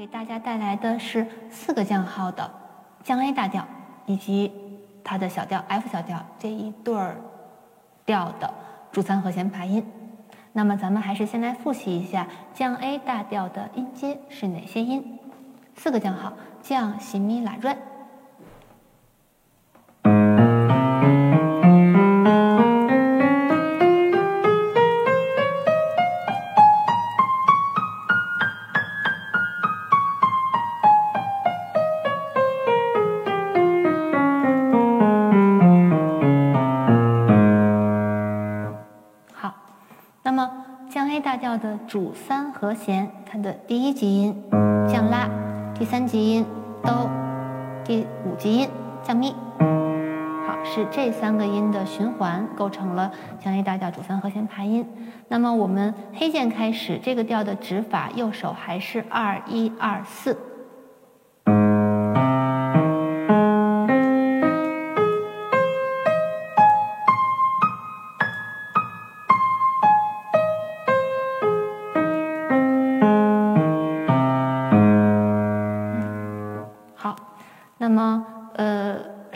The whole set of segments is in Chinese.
给大家带来的是四个降号的降 A 大调以及它的小调 F 小调这一对儿调的主三和弦爬音。那么咱们还是先来复习一下降 A 大调的音阶是哪些音？四个降号：降、西、咪、拉、瑞。调的主三和弦，它的第一级音降拉，第三级音哆，第五级音降咪。好，是这三个音的循环构成了降 A 大调主三和弦琶音。那么我们黑键开始这个调的指法，右手还是二一二四。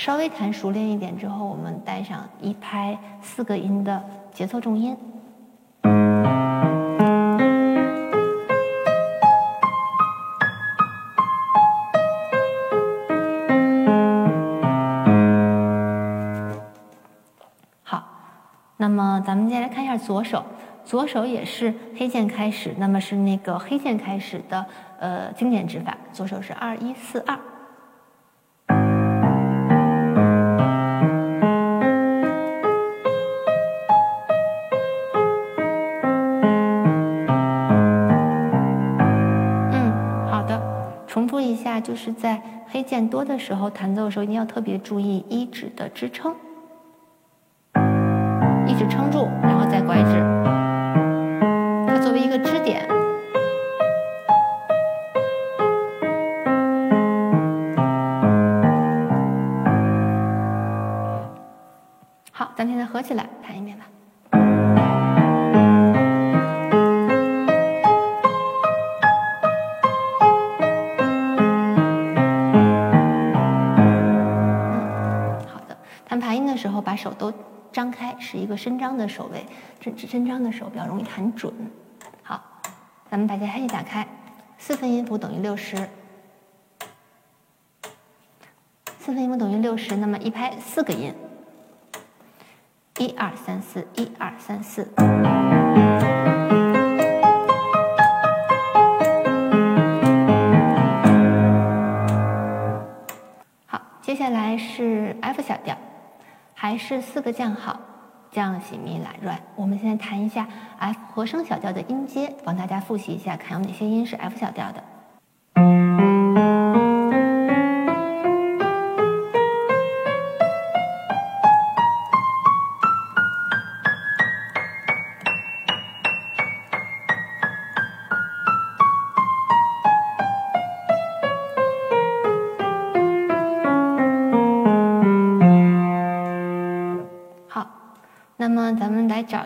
稍微弹熟练一点之后，我们带上一拍四个音的节奏重音。好，那么咱们再来看一下左手，左手也是黑键开始，那么是那个黑键开始的呃经典指法，左手是二一四二。就是在黑键多的时候弹奏的时候，一定要特别注意一指的支撑，一指撑住，然后再拐指，它作为一个支点。好，咱们现在合起来弹一遍吧。之后把手都张开，是一个伸张的手位，伸伸张的手比较容易弹准。好，咱们把节拍器打开，四分音符等于六十，四分音符等于六十，那么一拍四个音，一二三四，一二三四。好，接下来是 F 小调。还是四个降号，降、西、咪、拉、瑞。我们现在弹一下 F 和声小调的音阶，帮大家复习一下，看有哪些音是 F 小调的。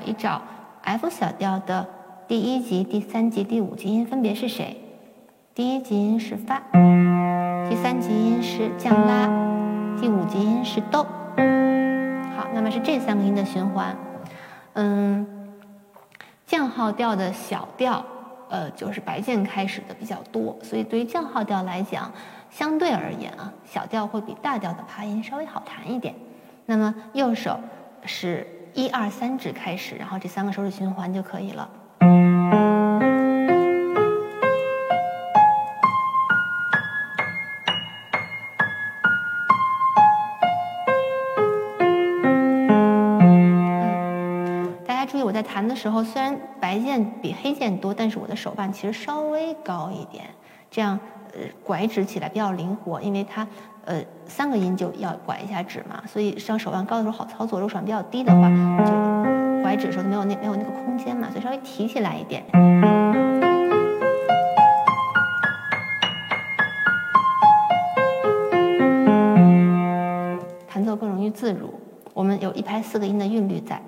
一找 F 小调的第一级、第三级、第五级音分别是谁？第一级音是发，第三级音是降拉，第五级音是哆。好，那么是这三个音的循环。嗯，降号调的小调，呃，就是白键开始的比较多，所以对于降号调来讲，相对而言啊，小调会比大调的爬音稍微好弹一点。那么右手是。一二三指开始，然后这三个手指循环就可以了。大家注意，我在弹的时候，虽然白键比黑键多，但是我的手腕其实稍微高一点，这样呃拐指起来比较灵活，因为它。呃，三个音就要拐一下指嘛，所以上手腕高的时候好操作，如果手腕比较低的话，就拐指的时候没有那没有那个空间嘛，所以稍微提起来一点，弹奏更容易自如。我们有一拍四个音的韵律在。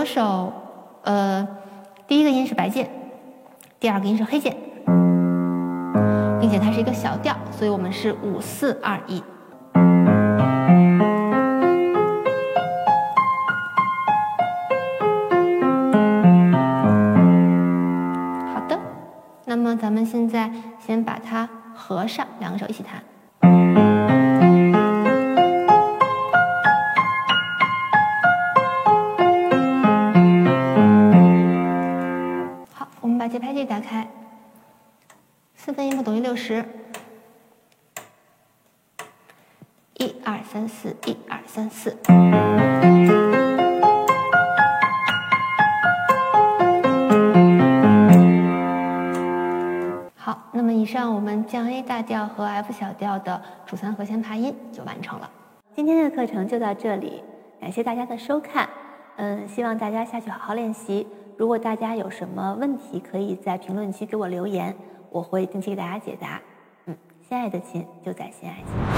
左手，呃，第一个音是白键，第二个音是黑键，并且它是一个小调，所以我们是五四二一。好的，那么咱们现在先把它合上，两个手一起弹。四分音符等于六十，一二三四，一二三四。好，那么以上我们降 A 大调和 F 小调的主三和弦爬音就完成了。今天的课程就到这里，感谢大家的收看。嗯，希望大家下去好好练习。如果大家有什么问题，可以在评论区给我留言，我会定期给大家解答。嗯，心爱的亲就在心爱琴。